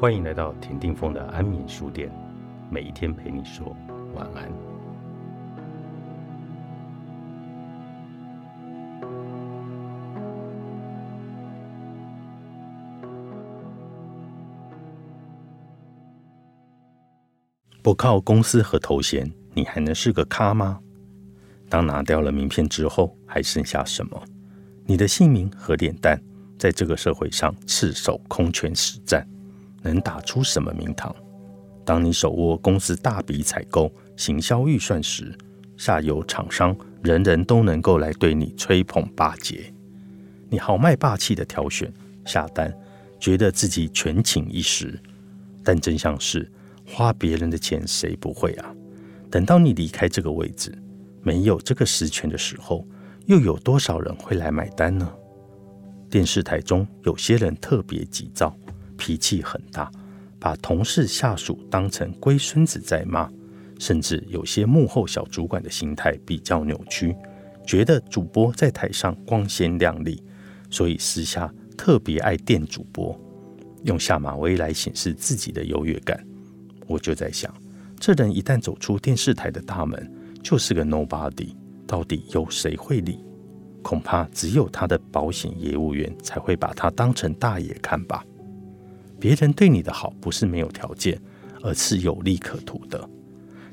欢迎来到田定峰的安眠书店，每一天陪你说晚安。不靠公司和头衔，你还能是个咖吗？当拿掉了名片之后，还剩下什么？你的姓名和脸蛋，在这个社会上赤手空拳实战，能打出什么名堂？当你手握公司大笔采购、行销预算时，下游厂商人人都能够来对你吹捧巴结，你豪迈霸气的挑选下单，觉得自己权倾一时。但真相是，花别人的钱谁不会啊？等到你离开这个位置，没有这个实权的时候，又有多少人会来买单呢？电视台中有些人特别急躁，脾气很大，把同事下属当成龟孙子在骂，甚至有些幕后小主管的心态比较扭曲，觉得主播在台上光鲜亮丽，所以私下特别爱电主播，用下马威来显示自己的优越感。我就在想，这人一旦走出电视台的大门，就是个 nobody，到底有谁会理？恐怕只有他的保险业务员才会把他当成大爷看吧。别人对你的好不是没有条件，而是有利可图的。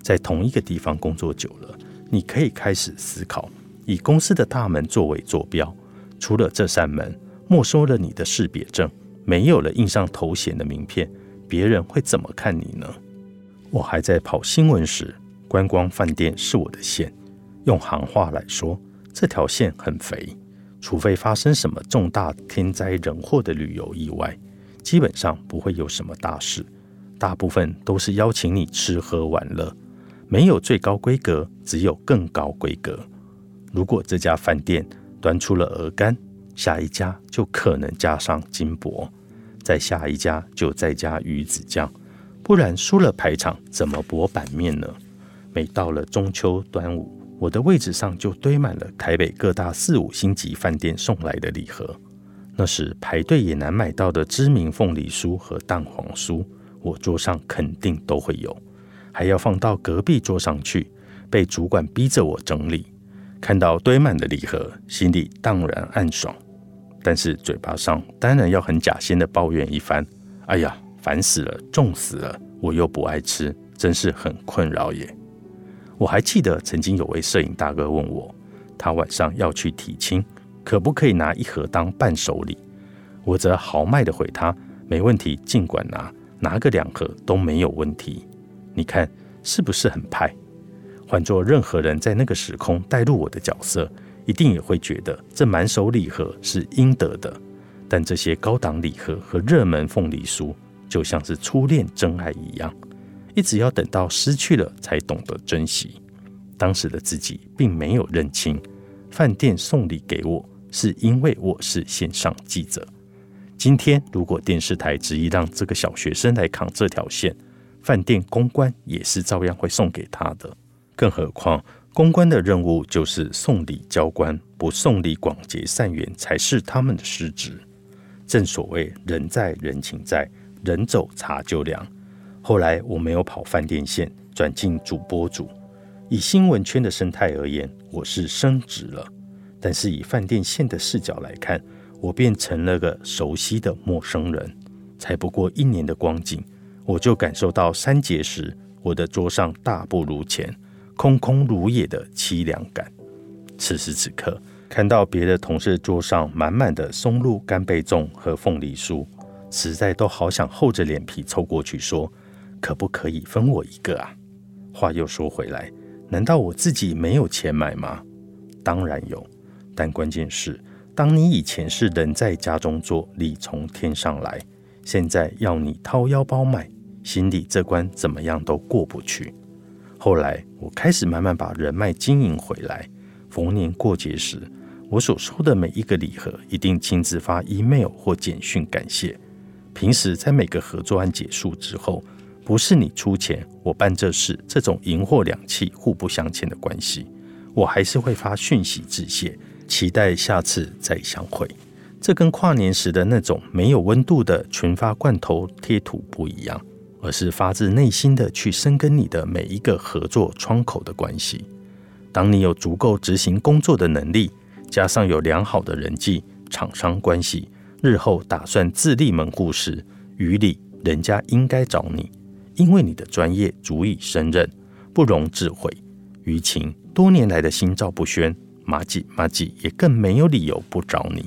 在同一个地方工作久了，你可以开始思考，以公司的大门作为坐标，除了这扇门，没收了你的识别证，没有了印上头衔的名片，别人会怎么看你呢？我还在跑新闻时，观光饭店是我的线。用行话来说，这条线很肥。除非发生什么重大天灾人祸的旅游意外，基本上不会有什么大事。大部分都是邀请你吃喝玩乐，没有最高规格，只有更高规格。如果这家饭店端出了鹅肝，下一家就可能加上金箔，再下一家就再加鱼子酱。不然输了排场怎么博版面呢？每到了中秋、端午，我的位置上就堆满了台北各大四五星级饭店送来的礼盒。那时排队也难买到的知名凤梨酥和蛋黄酥，我桌上肯定都会有，还要放到隔壁桌上去，被主管逼着我整理。看到堆满的礼盒，心里当然暗爽，但是嘴巴上当然要很假仙的抱怨一番。哎呀！烦死了，重死了，我又不爱吃，真是很困扰耶。我还记得曾经有位摄影大哥问我，他晚上要去提亲，可不可以拿一盒当伴手礼？我则豪迈的回他，没问题，尽管拿，拿个两盒都没有问题。你看是不是很派？换做任何人在那个时空带入我的角色，一定也会觉得这满手礼盒是应得的。但这些高档礼盒和热门凤梨酥。就像是初恋真爱一样，一直要等到失去了才懂得珍惜。当时的自己并没有认清，饭店送礼给我是因为我是线上记者。今天如果电视台执意让这个小学生来扛这条线，饭店公关也是照样会送给他的。更何况公关的任务就是送礼交关，不送礼广结善缘才是他们的失职。正所谓人在人情在。人走茶就凉。后来我没有跑饭店线，转进主播组。以新闻圈的生态而言，我是升职了。但是以饭店线的视角来看，我变成了个熟悉的陌生人。才不过一年的光景，我就感受到三节时我的桌上大不如前，空空如也的凄凉感。此时此刻，看到别的同事桌上满满的松露干贝粽和凤梨酥。实在都好想厚着脸皮凑过去说：“可不可以分我一个啊？”话又说回来，难道我自己没有钱买吗？当然有，但关键是，当你以前是人在家中坐，礼从天上来，现在要你掏腰包买，心里这关怎么样都过不去。后来我开始慢慢把人脉经营回来，逢年过节时，我所收的每一个礼盒，一定亲自发 email 或简讯感谢。平时在每个合作案结束之后，不是你出钱我办这事，这种银货两讫、互不相欠的关系，我还是会发讯息致谢，期待下次再相会。这跟跨年时的那种没有温度的群发罐头贴图不一样，而是发自内心的去深耕你的每一个合作窗口的关系。当你有足够执行工作的能力，加上有良好的人际厂商关系，日后打算自立门户时，于理人家应该找你，因为你的专业足以胜任，不容置喙。于情多年来的心照不宣，马吉马吉也更没有理由不找你。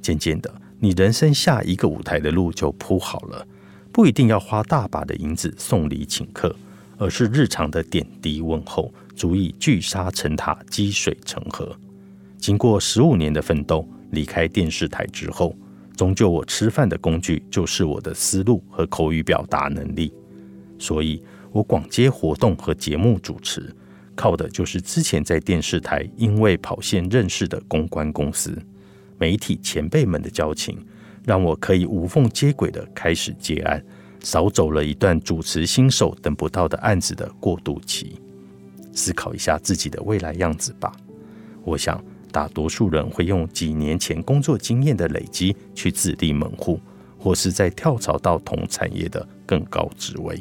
渐渐的，你人生下一个舞台的路就铺好了，不一定要花大把的银子送礼请客，而是日常的点滴问候，足以聚沙成塔，积水成河。经过十五年的奋斗，离开电视台之后，终究我吃饭的工具就是我的思路和口语表达能力，所以我广接活动和节目主持，靠的就是之前在电视台因为跑线认识的公关公司。媒体前辈们的交情，让我可以无缝接轨的开始接案，少走了一段主持新手等不到的案子的过渡期。思考一下自己的未来样子吧。我想，大多数人会用几年前工作经验的累积去自立门户，或是在跳槽到同产业的更高职位。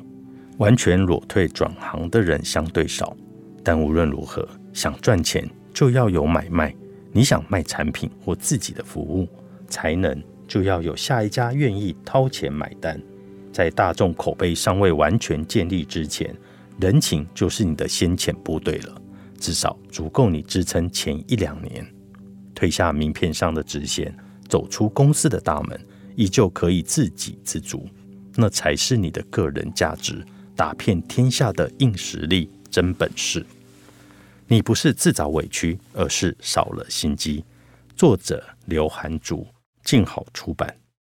完全裸退转行的人相对少，但无论如何，想赚钱就要有买卖。你想卖产品或自己的服务，才能就要有下一家愿意掏钱买单。在大众口碑尚未完全建立之前，人情就是你的先遣部队了，至少足够你支撑前一两年。退下名片上的直线，走出公司的大门，依旧可以自给自足，那才是你的个人价值，打遍天下的硬实力、真本事。你不是自找委屈，而是少了心机。作者刘涵竹，静好出版。